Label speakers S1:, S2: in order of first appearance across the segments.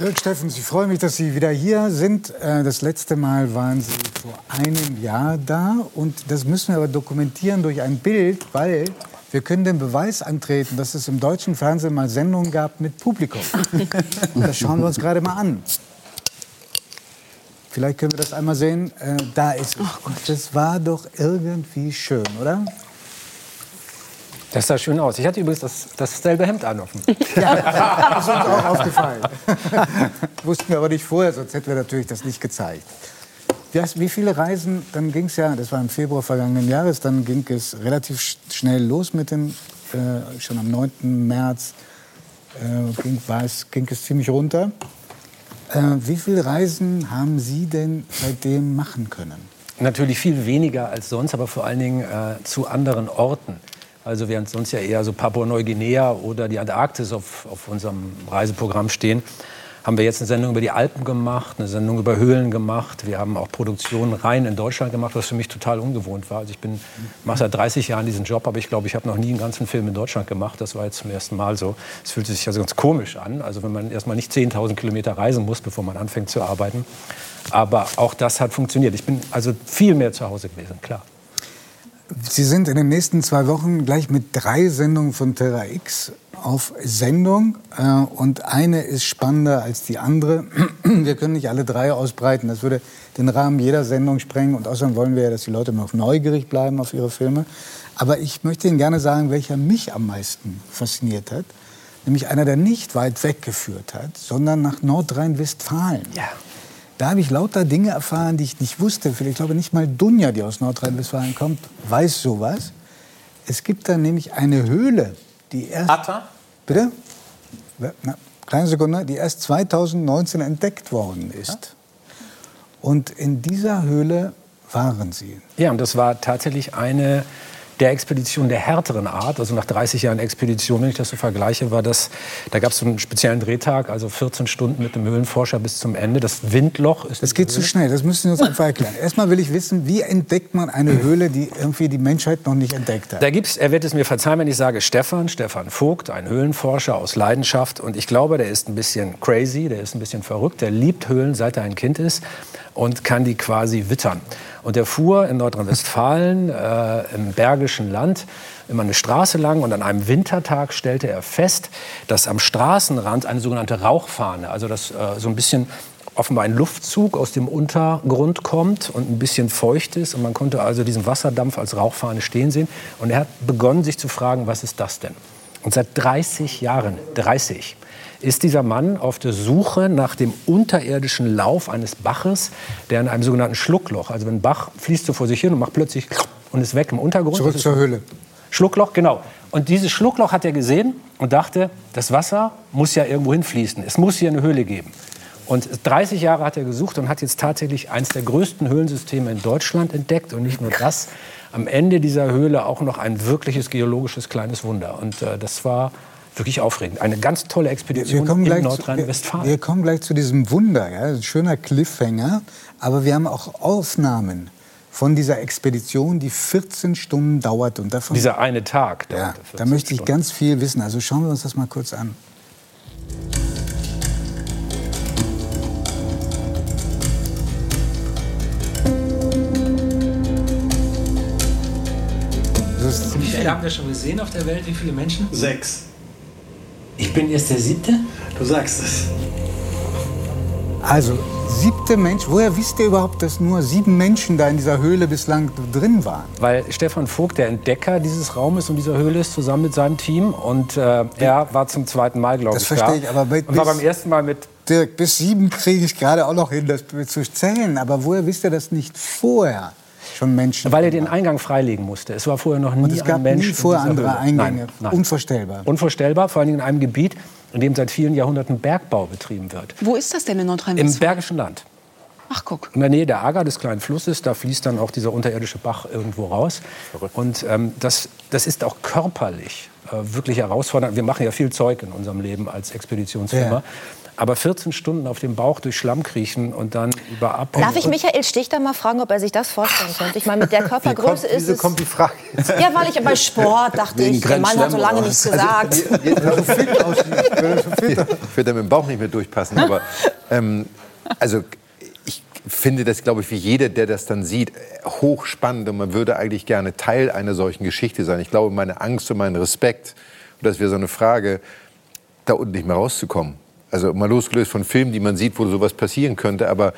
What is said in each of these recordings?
S1: Dirk Steffens, ich freue mich, dass Sie wieder hier sind. Äh, das letzte Mal waren Sie vor einem Jahr da. Und das müssen wir aber dokumentieren durch ein Bild, weil wir können den Beweis antreten, dass es im deutschen Fernsehen mal Sendungen gab mit Publikum. Und das schauen wir uns gerade mal an. Vielleicht können wir das einmal sehen. Äh, da ist es. Und das war doch irgendwie schön, oder?
S2: Das sah schön aus. Ich hatte übrigens das, dasselbe Hemd an.
S1: Ja, das ist uns auch aufgefallen. Wussten wir aber nicht vorher, sonst hätten wir natürlich das nicht gezeigt. Wie viele Reisen, dann ging es ja, das war im Februar vergangenen Jahres, dann ging es relativ schnell los mit dem, äh, schon am 9. März äh, ging, es, ging es ziemlich runter. Äh, wie viele Reisen haben Sie denn seitdem machen können?
S2: Natürlich viel weniger als sonst, aber vor allen Dingen äh, zu anderen Orten. Also während sonst ja eher so Papua-Neuguinea oder die Antarktis auf, auf unserem Reiseprogramm stehen, haben wir jetzt eine Sendung über die Alpen gemacht, eine Sendung über Höhlen gemacht. Wir haben auch Produktionen rein in Deutschland gemacht, was für mich total ungewohnt war. Also ich bin mache seit 30 Jahren diesen Job, aber ich glaube, ich habe noch nie einen ganzen Film in Deutschland gemacht. Das war jetzt zum ersten Mal so. Es fühlt sich also ganz komisch an. Also wenn man erstmal nicht 10.000 Kilometer reisen muss, bevor man anfängt zu arbeiten. Aber auch das hat funktioniert. Ich bin also viel mehr zu Hause gewesen, klar.
S1: Sie sind in den nächsten zwei Wochen gleich mit drei Sendungen von Terra X auf Sendung äh, und eine ist spannender als die andere. Wir können nicht alle drei ausbreiten, das würde den Rahmen jeder Sendung sprengen und außerdem wollen wir ja, dass die Leute noch neugierig bleiben auf ihre Filme. Aber ich möchte Ihnen gerne sagen, welcher mich am meisten fasziniert hat, nämlich einer, der nicht weit weggeführt hat, sondern nach Nordrhein-Westfalen. Ja. Da habe ich lauter Dinge erfahren, die ich nicht wusste. Ich glaube, nicht mal Dunja, die aus Nordrhein-Westfalen kommt, weiß sowas. Es gibt da nämlich eine Höhle, die erst...
S2: Atta?
S1: Bitte? Na, kleine Sekunde. Die erst 2019 entdeckt worden ist. Und in dieser Höhle waren Sie.
S2: Ja, und das war tatsächlich eine der Expedition der härteren Art, also nach 30 Jahren Expedition, wenn ich das so vergleiche, war das, da gab es so einen speziellen Drehtag, also 14 Stunden mit dem Höhlenforscher bis zum Ende. Das Windloch ist.
S1: Das geht zu schnell, das müssen Sie uns einfach erklären. Erstmal will ich wissen, wie entdeckt man eine Höhle, die irgendwie die Menschheit noch nicht entdeckt hat?
S2: Da gibt's, er wird es mir verzeihen, wenn ich sage, Stefan, Stefan Vogt, ein Höhlenforscher aus Leidenschaft. Und ich glaube, der ist ein bisschen crazy, der ist ein bisschen verrückt, der liebt Höhlen, seit er ein Kind ist und kann die quasi wittern. Und er fuhr in Nordrhein-Westfalen, äh, im Bergischen Land, immer eine Straße lang und an einem Wintertag stellte er fest, dass am Straßenrand eine sogenannte Rauchfahne, also das äh, so ein bisschen offenbar ein Luftzug aus dem Untergrund kommt und ein bisschen feucht ist. Und man konnte also diesen Wasserdampf als Rauchfahne stehen sehen. Und er hat begonnen, sich zu fragen, was ist das denn? Und seit 30 Jahren, 30, ist dieser Mann auf der Suche nach dem unterirdischen Lauf eines Baches, der in einem sogenannten Schluckloch, also wenn ein Bach fließt so vor sich hin und macht plötzlich und ist weg im Untergrund.
S1: Zurück zur Höhle.
S2: Schluckloch, genau. Und dieses Schluckloch hat er gesehen und dachte, das Wasser muss ja irgendwo hinfließen. Es muss hier eine Höhle geben. Und 30 Jahre hat er gesucht und hat jetzt tatsächlich eines der größten Höhlensysteme in Deutschland entdeckt. Und nicht nur das, am Ende dieser Höhle auch noch ein wirkliches geologisches kleines Wunder. Und äh, das war wirklich aufregend. Eine ganz tolle Expedition in Nordrhein-Westfalen.
S1: Wir, wir, kommen gleich zu diesem Wunder, ja? ein schöner Cliffhanger. Aber wir haben auch Aufnahmen von dieser Expedition, die 14 Stunden dauert. Und davon,
S2: dieser eine Tag.
S1: Ja, da möchte ich Stunden. ganz viel wissen. Also schauen wir uns das mal kurz an.
S2: Viele haben wir schon gesehen auf der Welt? Wie viele Menschen?
S3: Sechs.
S2: Ich bin erst der siebte?
S3: Du sagst es.
S1: Also, siebte Mensch. Woher wisst ihr überhaupt, dass nur sieben Menschen da in dieser Höhle bislang drin waren?
S2: Weil Stefan Vogt der Entdecker dieses Raumes und dieser Höhle ist, zusammen mit seinem Team. Und äh, er war zum zweiten Mal, glaube ich,
S1: Das verstehe ich, aber
S2: bei, und war beim ersten Mal mit
S1: Dirk, bis sieben kriege ich gerade auch noch hin, das zu zählen. Aber woher wisst ihr das nicht vorher? Schon Menschen.
S2: Weil er den Eingang freilegen musste. Es war vorher noch nie Und
S1: es gab
S2: ein Mensch.
S1: Nie vorher andere Eingänge. Nein, nein. Unvorstellbar.
S2: Unvorstellbar, vor allem in einem Gebiet, in dem seit vielen Jahrhunderten Bergbau betrieben wird.
S4: Wo ist das denn in Nordrhein-Westfalen?
S2: Im Bergischen Land.
S4: Ach, guck.
S2: In der Nähe der Ager, des kleinen Flusses, da fließt dann auch dieser unterirdische Bach irgendwo raus. Und ähm, das, das ist auch körperlich äh, wirklich herausfordernd. Wir machen ja viel Zeug in unserem Leben als Expeditionsfirma. Ja. Aber 14 Stunden auf dem Bauch durch Schlamm kriechen und dann über ab.
S3: Darf ich Michael Stichter mal fragen, ob er sich das vorstellen könnte? Ich meine, mit der Körpergröße ist
S5: Wieso
S3: es...
S5: kommt die Frage jetzt?
S3: Ja, weil ich bei Sport dachte
S6: Wegen
S3: ich, der Mann hat so lange nichts
S6: oder
S3: gesagt.
S5: Ich würde da mit dem Bauch nicht mehr durchpassen. Aber ähm, also ich finde das, glaube ich, wie jeder, der das dann sieht, hochspannend. Und man würde eigentlich gerne Teil einer solchen Geschichte sein. Ich glaube, meine Angst und mein Respekt, und das wäre so eine Frage, da unten nicht mehr rauszukommen. Also mal losgelöst von Filmen, die man sieht, wo sowas passieren könnte, aber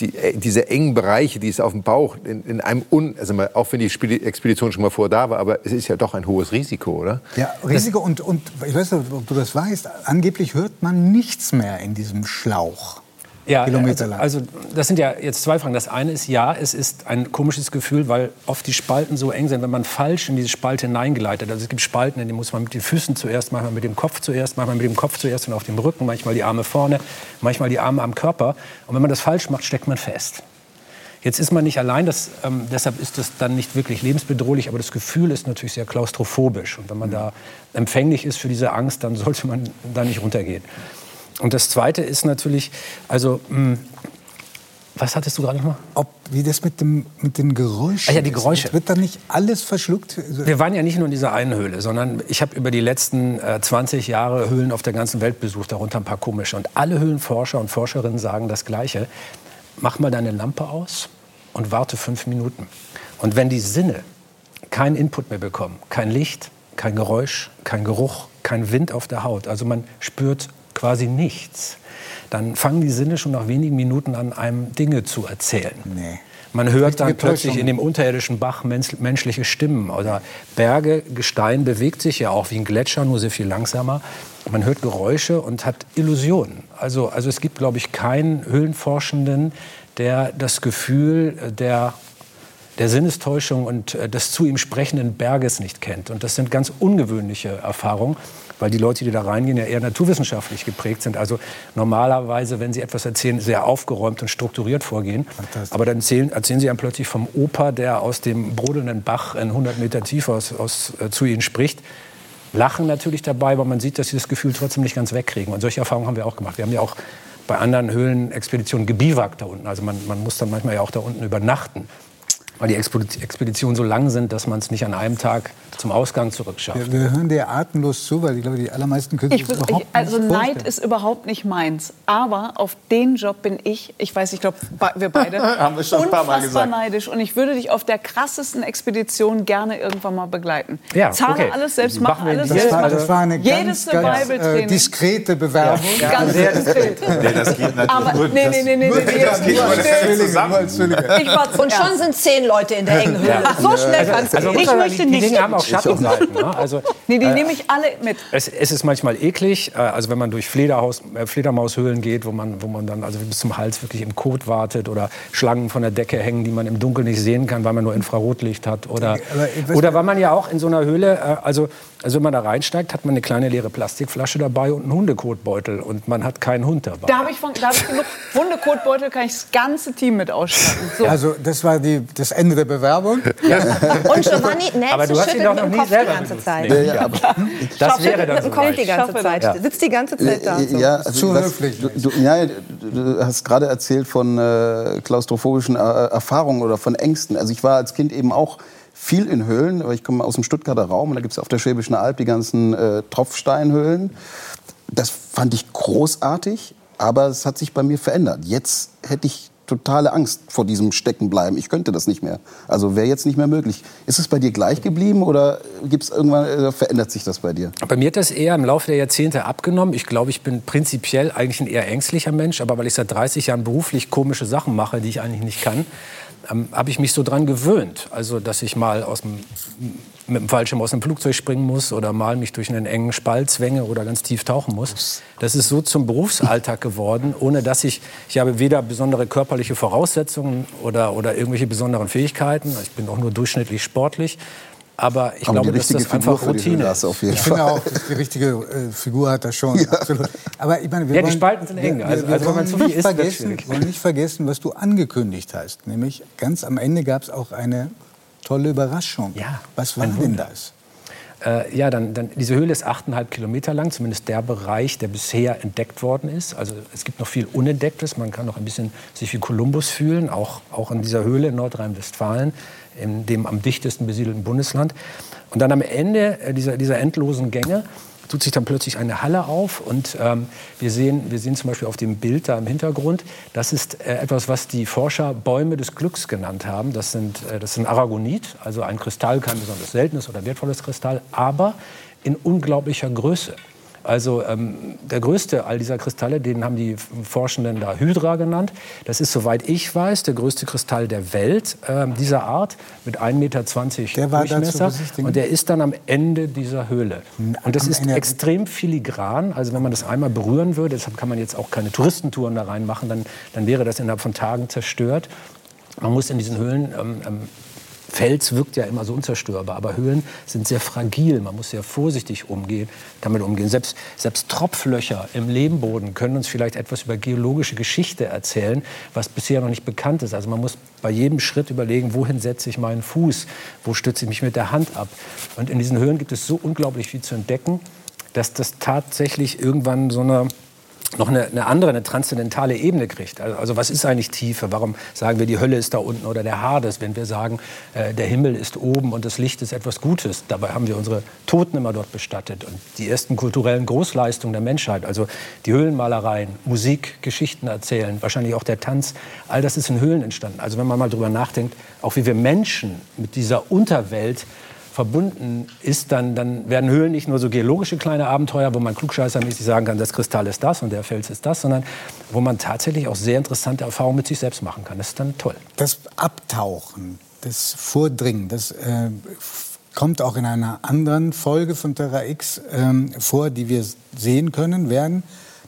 S5: die, äh, diese engen Bereiche, die es auf dem Bauch, in, in einem un, also mal, auch wenn die Spedi- Expedition schon mal vor da war, aber es ist ja doch ein hohes Risiko, oder?
S1: Ja, Risiko und, und ich weiß nicht, ob du das weißt, angeblich hört man nichts mehr in diesem Schlauch.
S2: Ja,
S1: Kilometer
S2: also,
S1: lang.
S2: also das sind ja jetzt zwei Fragen. Das eine ist, ja, es ist ein komisches Gefühl, weil oft die Spalten so eng sind, wenn man falsch in diese Spalte hineingeleitet. Also es gibt Spalten, in denen muss man mit den Füßen zuerst, manchmal mit dem Kopf zuerst, manchmal mit dem Kopf zuerst und auf dem Rücken, manchmal die Arme vorne, manchmal die Arme am Körper. Und wenn man das falsch macht, steckt man fest. Jetzt ist man nicht allein, das, ähm, deshalb ist das dann nicht wirklich lebensbedrohlich, aber das Gefühl ist natürlich sehr klaustrophobisch. Und wenn man da empfänglich ist für diese Angst, dann sollte man da nicht runtergehen. Und das Zweite ist natürlich, also, mh, was hattest du gerade noch mal?
S1: Ob, wie das mit, dem, mit den Geräuschen
S2: Ah ja, die
S1: ist.
S2: Geräusche.
S1: Wird da nicht alles verschluckt? Also,
S2: Wir waren ja nicht nur in dieser einen Höhle, sondern ich habe über die letzten äh, 20 Jahre Höhlen auf der ganzen Welt besucht, darunter ein paar komische. Und alle Höhlenforscher und Forscherinnen sagen das Gleiche. Mach mal deine Lampe aus und warte fünf Minuten. Und wenn die Sinne keinen Input mehr bekommen, kein Licht, kein Geräusch, kein Geruch, kein Wind auf der Haut, also man spürt quasi nichts, dann fangen die Sinne schon nach wenigen Minuten an, einem Dinge zu erzählen.
S1: Nee.
S2: Man hört dann plötzlich in dem unterirdischen Bach mensch- menschliche Stimmen oder Berge, Gestein bewegt sich ja auch wie ein Gletscher, nur sehr viel langsamer. Man hört Geräusche und hat Illusionen. Also, also es gibt, glaube ich, keinen Höhlenforschenden, der das Gefühl der, der Sinnestäuschung und äh, des zu ihm sprechenden Berges nicht kennt. Und das sind ganz ungewöhnliche Erfahrungen, weil die Leute, die da reingehen, ja eher naturwissenschaftlich geprägt sind. Also normalerweise, wenn sie etwas erzählen, sehr aufgeräumt und strukturiert vorgehen. Aber dann erzählen, erzählen sie einem plötzlich vom Opa, der aus dem brodelnden Bach in 100 Meter Tiefe aus, aus, äh, zu ihnen spricht. Lachen natürlich dabei, aber man sieht, dass sie das Gefühl trotzdem nicht ganz wegkriegen. Und solche Erfahrungen haben wir auch gemacht. Wir haben ja auch bei anderen Höhlenexpeditionen gebiwakt da unten. Also man, man muss dann manchmal ja auch da unten übernachten, weil die Expedi- Expeditionen so lang sind, dass man es nicht an einem Tag zum Ausgang zurückschafft.
S1: wir, wir hören dir atemlos zu, weil ich glaube, die allermeisten können sich
S7: Ich,
S1: das überhaupt
S7: ich, also
S1: nicht
S7: Neid
S1: vorstellen.
S7: ist überhaupt nicht meins. Aber auf den Job bin ich, ich weiß, ich glaube, wir beide,
S6: Haben wir schon ein paar Mal
S7: unfassbar
S6: gesagt.
S7: neidisch. Und ich würde dich auf der krassesten Expedition gerne irgendwann mal begleiten.
S2: Ja,
S7: Zahle
S2: okay.
S7: alles selbst,
S2: wir
S7: alles
S2: die-
S1: Das
S7: selbst.
S1: war, das war eine
S7: jedes
S1: ganz, ganz äh,
S7: Survival-Training.
S1: diskrete Bewerbung.
S7: Ganz diskret.
S6: Nee, das geht natürlich
S7: Aber
S6: nur.
S7: nee, nee, nee, nee, nee, nee,
S6: das geht nur das
S7: nee,
S6: hängt zusammen.
S7: Ich war
S3: Und schon sind zehn Leute in der engen Höhle. So schnell
S2: Also
S3: gehen.
S7: Ich
S2: muss man-
S7: möchte
S2: die, die
S7: nicht.
S2: Dinge haben auch Schattenseiten. Ne? Also,
S7: Nee, die
S2: äh,
S7: nehme ich alle mit.
S2: Es, es ist manchmal eklig, äh, also wenn man durch Flederhaus, äh, Fledermaushöhlen geht, wo man, wo man dann also bis zum Hals wirklich im Kot wartet oder Schlangen von der Decke hängen, die man im Dunkeln nicht sehen kann, weil man nur Infrarotlicht hat. Oder,
S1: ich
S2: oder weil man ja auch in so einer Höhle, äh, also, also wenn man da reinsteigt, hat man eine kleine leere Plastikflasche dabei und einen Hundekotbeutel und man hat keinen Hund dabei.
S7: Da habe ich, von- da hab ich genug Hundekotbeutel, kann ich das ganze Team mit ausstatten. So.
S1: Also das war die, das Ende der Bewerbung.
S3: Und Giovanni
S2: Aber du
S3: Nelson
S2: hast ihn
S3: schüttelt
S2: doch
S3: mit
S2: noch
S3: dem
S2: nie
S3: Kopf die ganze. Zeit.
S2: Nee.
S6: Ja,
S2: Das wäre
S3: Schüttelt
S2: dann so
S3: Kopf die ganze Zeit.
S2: das.
S3: Sitzt die ganze Zeit da. So.
S6: ja, also
S1: Zu
S6: was-
S1: höflich.
S6: Du, du, ja, du hast gerade erzählt von äh, klaustrophobischen äh, Erfahrungen oder von Ängsten. Also ich war als Kind eben auch viel in Höhlen, aber ich komme aus dem Stuttgarter Raum und da gibt es auf der Schwäbischen Alb die ganzen äh, Tropfsteinhöhlen. Das fand ich großartig, aber es hat sich bei mir verändert. Jetzt hätte ich totale Angst vor diesem Steckenbleiben. Ich könnte das nicht mehr. Also wäre jetzt nicht mehr möglich. Ist es bei dir gleich geblieben oder gibt's irgendwann äh, verändert sich das bei dir?
S2: Bei mir hat das eher im Laufe der Jahrzehnte abgenommen. Ich glaube, ich bin prinzipiell eigentlich ein eher ängstlicher Mensch, aber weil ich seit 30 Jahren beruflich komische Sachen mache, die ich eigentlich nicht kann, ähm, habe ich mich so dran gewöhnt. Also, dass ich mal aus dem, mit dem Fallschirm aus dem Flugzeug springen muss oder mal mich durch einen engen Spalt zwänge oder ganz tief tauchen muss. Das ist so zum Berufsalltag geworden, ohne dass ich, ich habe weder besondere körperliche Voraussetzungen oder, oder irgendwelche besonderen Fähigkeiten. Ich bin auch nur durchschnittlich sportlich. Aber ich
S6: Aber
S2: glaube,
S6: die
S2: dass
S6: richtige
S2: das
S6: Figur
S2: einfach
S6: für die
S2: Routine ist.
S6: auf jeden
S1: Ich
S6: Fall.
S1: finde auch, die richtige äh, Figur hat das schon. Absolut. Aber ich meine, wir
S2: Ja, die
S1: wollen,
S2: Spalten sind eng.
S1: Wir,
S2: Also-
S1: wir,
S2: also wenn man
S1: wollen
S2: zu viel
S1: nicht vergessen, wollen nicht vergessen, was du angekündigt hast. Nämlich ganz am Ende gab es auch eine tolle Überraschung.
S2: Ja,
S1: Was war denn das?
S2: Äh, ja, dann, dann, diese Höhle ist 8,5 Kilometer lang, zumindest der Bereich, der bisher entdeckt worden ist. Also es gibt noch viel Unentdecktes. Man kann noch ein bisschen sich wie Kolumbus fühlen, auch, auch in dieser Höhle in Nordrhein-Westfalen, in dem am dichtesten besiedelten Bundesland. Und dann am Ende äh, dieser, dieser endlosen Gänge tut sich dann plötzlich eine Halle auf und ähm, wir, sehen, wir sehen zum Beispiel auf dem Bild da im Hintergrund, das ist äh, etwas, was die Forscher Bäume des Glücks genannt haben. Das sind, äh, das sind Aragonit, also ein Kristall, kein besonders seltenes oder wertvolles Kristall, aber in unglaublicher Größe. Also ähm, der größte all dieser Kristalle, den haben die Forschenden da Hydra genannt. Das ist, soweit ich weiß, der größte Kristall der Welt äh, dieser Art mit 1,20 Meter der war Durchmesser. Und der ist dann am Ende dieser Höhle. Und das am ist Ende. extrem filigran. Also wenn man das einmal berühren würde, deshalb kann man jetzt auch keine Touristentouren da reinmachen, dann, dann wäre das innerhalb von Tagen zerstört. Man muss in diesen Höhlen ähm, ähm Fels wirkt ja immer so unzerstörbar, aber Höhlen sind sehr fragil. Man muss sehr vorsichtig umgehen, damit umgehen. Selbst, selbst Tropflöcher im Lehmboden können uns vielleicht etwas über geologische Geschichte erzählen, was bisher noch nicht bekannt ist. Also man muss bei jedem Schritt überlegen, wohin setze ich meinen Fuß, wo stütze ich mich mit der Hand ab. Und in diesen Höhlen gibt es so unglaublich viel zu entdecken, dass das tatsächlich irgendwann so eine noch eine, eine, andere, eine transzendentale Ebene kriegt. Also, also, was ist eigentlich Tiefe? Warum sagen wir, die Hölle ist da unten oder der Hades, wenn wir sagen, äh, der Himmel ist oben und das Licht ist etwas Gutes? Dabei haben wir unsere Toten immer dort bestattet. Und die ersten kulturellen Großleistungen der Menschheit, also die Höhlenmalereien, Musik, Geschichten erzählen, wahrscheinlich auch der Tanz, all das ist in Höhlen entstanden. Also wenn man mal drüber nachdenkt, auch wie wir Menschen mit dieser Unterwelt verbunden ist, dann, dann werden Höhlen nicht nur so geologische kleine Abenteuer, wo man klugscheißermäßig sagen kann, das Kristall ist das und der Fels ist das, sondern wo man tatsächlich auch sehr interessante Erfahrungen mit sich selbst machen kann. Das ist dann toll.
S1: Das Abtauchen, das Vordringen, das äh, kommt auch in einer anderen Folge von Terra X ähm, vor, die wir sehen können werden.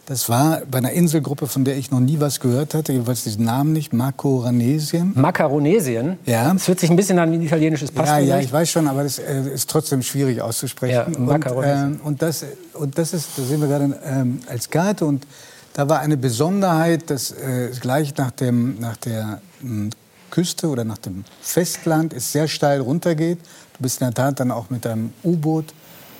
S1: Das war bei einer Inselgruppe, von der ich noch nie was gehört hatte, jedenfalls diesen Namen nicht, Makronesien.
S2: Makaronesien?
S1: Ja.
S2: Das hört sich ein bisschen an wie ein italienisches Passwort.
S1: Ja, ja, ich weiß schon, aber das äh, ist trotzdem schwierig auszusprechen. Ja, und, äh, und, das, und das ist, da sehen wir gerade ähm, als Karte und da war eine Besonderheit, dass äh, gleich nach, dem, nach der mh, hm, Küste oder nach dem Festland es sehr steil runtergeht. Du bist in der Tat dann auch mit deinem U-Boot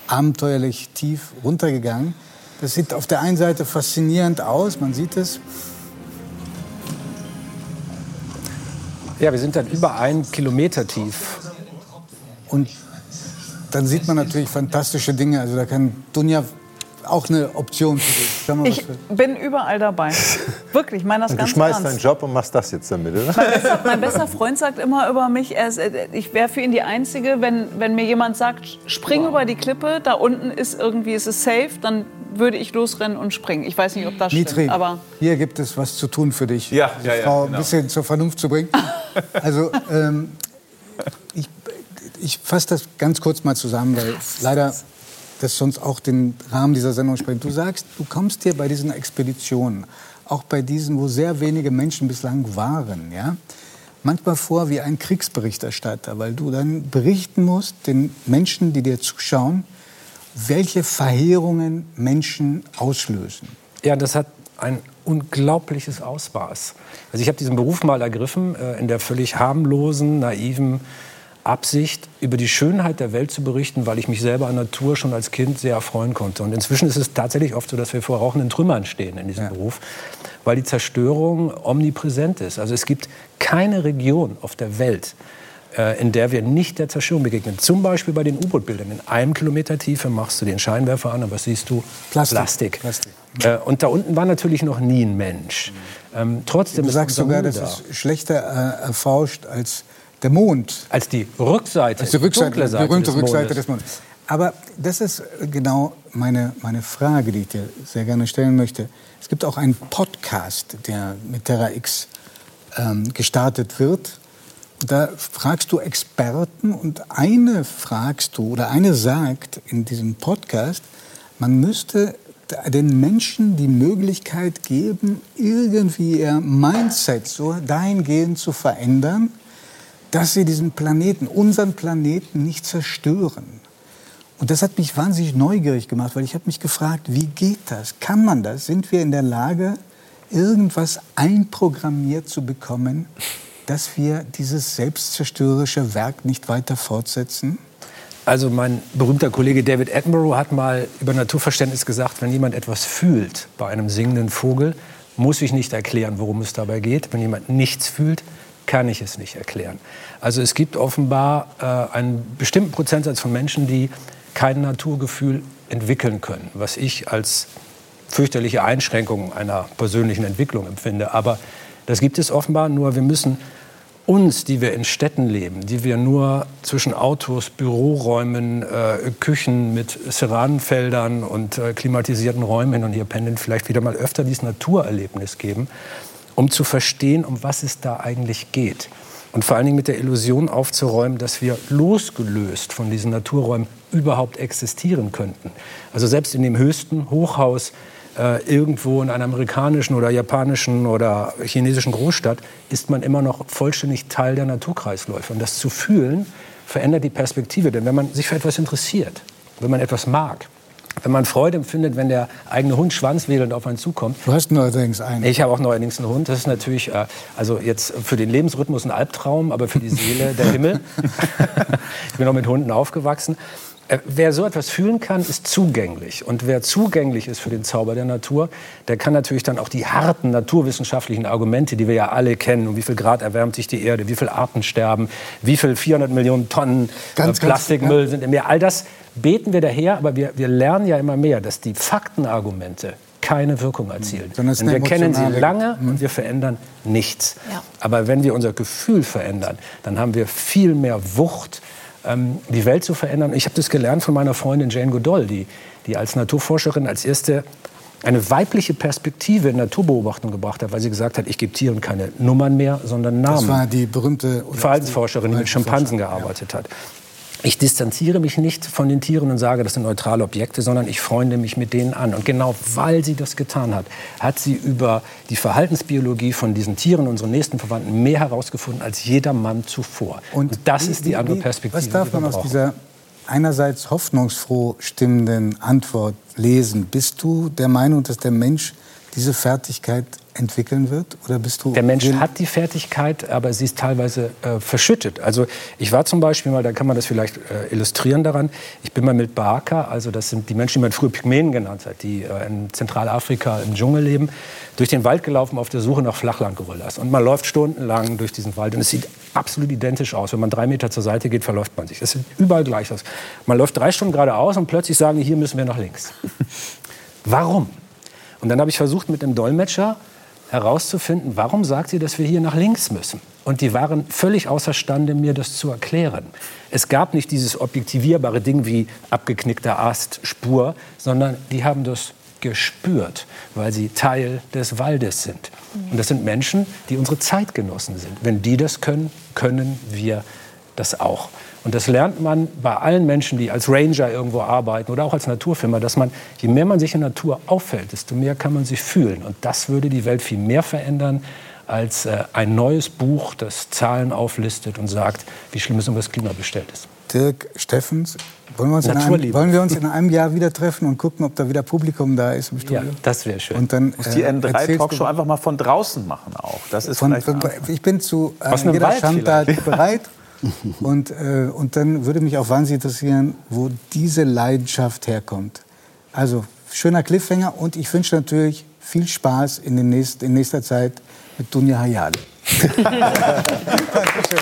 S1: abenteuerlich tief runtergegangen. Das sieht auf der einen Seite faszinierend aus, man sieht es.
S2: Ja, wir sind dann über einen Kilometer tief.
S1: Und dann sieht man natürlich fantastische Dinge. Also da kann Dunja auch eine Option für.
S7: Ich bin überall dabei. Wirklich, ich meine das
S5: du
S7: ganz
S5: schmeißt
S7: ernst.
S5: deinen Job und machst das jetzt damit, oder?
S7: Mein bester, mein bester Freund sagt immer über mich, ist, äh, ich wäre für ihn die Einzige, wenn, wenn mir jemand sagt, spring wow. über die Klippe, da unten ist irgendwie, ist es safe, dann würde ich losrennen und springen. Ich weiß nicht, ob das Mitri, stimmt, aber
S1: hier gibt es was zu tun für dich,
S5: ja, ja,
S1: ja, Frau genau. ein bisschen zur Vernunft zu bringen. Also ähm, ich, ich fasse das ganz kurz mal zusammen, weil leider das sonst auch den Rahmen dieser Sendung sprengt. Du sagst, du kommst hier bei diesen Expeditionen, auch bei diesen, wo sehr wenige Menschen bislang waren, ja, manchmal vor wie ein Kriegsberichterstatter, weil du dann berichten musst den Menschen, die dir zuschauen, welche Verheerungen Menschen auslösen.
S2: Ja, das hat ein unglaubliches Ausmaß. Also ich habe diesen Beruf mal ergriffen, äh, in der völlig harmlosen, naiven Absicht, über die Schönheit der Welt zu berichten, weil ich mich selber an Natur schon als Kind sehr erfreuen konnte. Und inzwischen ist es tatsächlich oft so, dass wir vor rauchenden Trümmern stehen in diesem ja. Beruf, weil die Zerstörung omnipräsent ist. Also es gibt keine Region auf der Welt, äh, in der wir nicht der Zerstörung begegnen. Zum Beispiel bei den U-Boot-Bildern. In einem Kilometer Tiefe machst du den Scheinwerfer an und was siehst du?
S1: Plastik. Plastik.
S2: Äh, und da unten war natürlich noch nie ein Mensch. Ähm, trotzdem
S1: du sagst sogar, das ist schlechter äh, erforscht als der Mond.
S2: Als die Rückseite,
S1: als die Rückseite, die Seite berühmte des Rückseite des Mondes. Aber das ist genau meine, meine Frage, die ich dir sehr gerne stellen möchte. Es gibt auch einen Podcast, der mit Terra X ähm, gestartet wird. Da fragst du Experten und eine fragst du oder eine sagt in diesem Podcast, man müsste den Menschen die Möglichkeit geben, irgendwie ihr Mindset so dahingehend zu verändern, dass sie diesen Planeten, unseren Planeten nicht zerstören. Und das hat mich wahnsinnig neugierig gemacht, weil ich habe mich gefragt, wie geht das? Kann man das? Sind wir in der Lage, irgendwas einprogrammiert zu bekommen, dass wir dieses selbstzerstörerische Werk nicht weiter fortsetzen?
S2: Also mein berühmter Kollege David Attenborough hat mal über Naturverständnis gesagt, wenn jemand etwas fühlt bei einem singenden Vogel, muss ich nicht erklären, worum es dabei geht. Wenn jemand nichts fühlt, kann ich es nicht erklären. Also es gibt offenbar äh, einen bestimmten Prozentsatz von Menschen, die kein Naturgefühl entwickeln können, was ich als fürchterliche Einschränkung einer persönlichen Entwicklung empfinde. Aber das gibt es offenbar, nur wir müssen uns, die wir in Städten leben, die wir nur zwischen Autos, Büroräumen, äh, Küchen mit Ceranfeldern und äh, klimatisierten Räumen hin und hier pendeln, vielleicht wieder mal öfter dieses Naturerlebnis geben, um zu verstehen, um was es da eigentlich geht. Und vor allen Dingen mit der Illusion aufzuräumen, dass wir losgelöst von diesen Naturräumen überhaupt existieren könnten. Also selbst in dem höchsten Hochhaus äh, irgendwo in einer amerikanischen oder japanischen oder chinesischen Großstadt ist man immer noch vollständig Teil der Naturkreisläufe. Und das zu fühlen verändert die Perspektive. Denn wenn man sich für etwas interessiert, wenn man etwas mag, wenn man Freude empfindet, wenn der eigene Hund schwanzwedelnd auf einen zukommt.
S1: Du hast neuerdings einen.
S2: Ich habe auch neuerdings einen Hund. Das ist natürlich, äh, also jetzt für den Lebensrhythmus ein Albtraum, aber für die Seele der Himmel. ich bin auch mit Hunden aufgewachsen. Äh, wer so etwas fühlen kann, ist zugänglich. Und wer zugänglich ist für den Zauber der Natur, der kann natürlich dann auch die harten naturwissenschaftlichen Argumente, die wir ja alle kennen, um wie viel Grad erwärmt sich die Erde, wie viele Arten sterben, wie viel 400 Millionen Tonnen ganz, Plastikmüll ganz, ja. sind im Meer, all das beten wir daher, aber wir, wir lernen ja immer mehr, dass die Faktenargumente keine Wirkung erzielen. Denn wir kennen sie lange mhm. und wir verändern nichts. Ja. Aber wenn wir unser Gefühl verändern, dann haben wir viel mehr Wucht, ähm, die Welt zu verändern. Ich habe das gelernt von meiner Freundin Jane Goodall, die, die als Naturforscherin als erste eine weibliche Perspektive in Naturbeobachtung gebracht hat, weil sie gesagt hat, ich gebe Tieren keine Nummern mehr, sondern Namen. Das
S1: war die berühmte
S2: Verhaltensforscherin, die mit Schimpansen gearbeitet ja. hat. Ich distanziere mich nicht von den Tieren und sage, das sind neutrale Objekte, sondern ich freunde mich mit denen an. Und genau weil sie das getan hat, hat sie über die Verhaltensbiologie von diesen Tieren, unseren nächsten Verwandten, mehr herausgefunden als jeder Mann zuvor. Und, und das wie, ist die andere Perspektive.
S1: Was darf man aus dieser einerseits hoffnungsfroh stimmenden Antwort lesen? Bist du der Meinung, dass der Mensch diese Fertigkeit entwickeln wird? Oder bist du
S2: der Mensch hat die Fertigkeit, aber sie ist teilweise äh, verschüttet. Also ich war zum Beispiel mal, da kann man das vielleicht äh, illustrieren daran, ich bin mal mit Baka, also das sind die Menschen, die man früher Pygmäen genannt hat, die äh, in Zentralafrika im Dschungel leben, durch den Wald gelaufen auf der Suche nach Flachlandgorillas. Und man läuft stundenlang durch diesen Wald und es sieht absolut identisch aus. Wenn man drei Meter zur Seite geht, verläuft man sich. Es sieht überall gleich aus. Man läuft drei Stunden geradeaus und plötzlich sagen die, hier müssen wir nach links. Warum? Und dann habe ich versucht, mit einem Dolmetscher herauszufinden, warum sagt sie, dass wir hier nach links müssen. Und die waren völlig außerstande, mir das zu erklären. Es gab nicht dieses objektivierbare Ding wie abgeknickter Ast, Spur, sondern die haben das gespürt, weil sie Teil des Waldes sind. Und das sind Menschen, die unsere Zeitgenossen sind. Wenn die das können, können wir das auch. Und das lernt man bei allen Menschen, die als Ranger irgendwo arbeiten oder auch als Naturfilmer, dass man, je mehr man sich in der Natur auffällt, desto mehr kann man sich fühlen. Und das würde die Welt viel mehr verändern als äh, ein neues Buch, das Zahlen auflistet und sagt, wie schlimm es um das Klima bestellt ist.
S1: Dirk Steffens, wollen wir, uns in einem, wollen wir uns in einem Jahr wieder treffen und gucken, ob da wieder Publikum da ist im Studio? Ja,
S2: das wäre schön.
S8: Und dann, Muss die äh, N3-Talkshow einfach mal von draußen machen auch. Das ist von,
S1: von, ich bin zu äh, jeder Schandtat bereit. Und, äh, und dann würde mich auch wahnsinnig interessieren, wo diese Leidenschaft herkommt. Also schöner Cliffhanger und ich wünsche natürlich viel Spaß in, den nächst, in nächster Zeit mit Dunja Hayali. Dankeschön.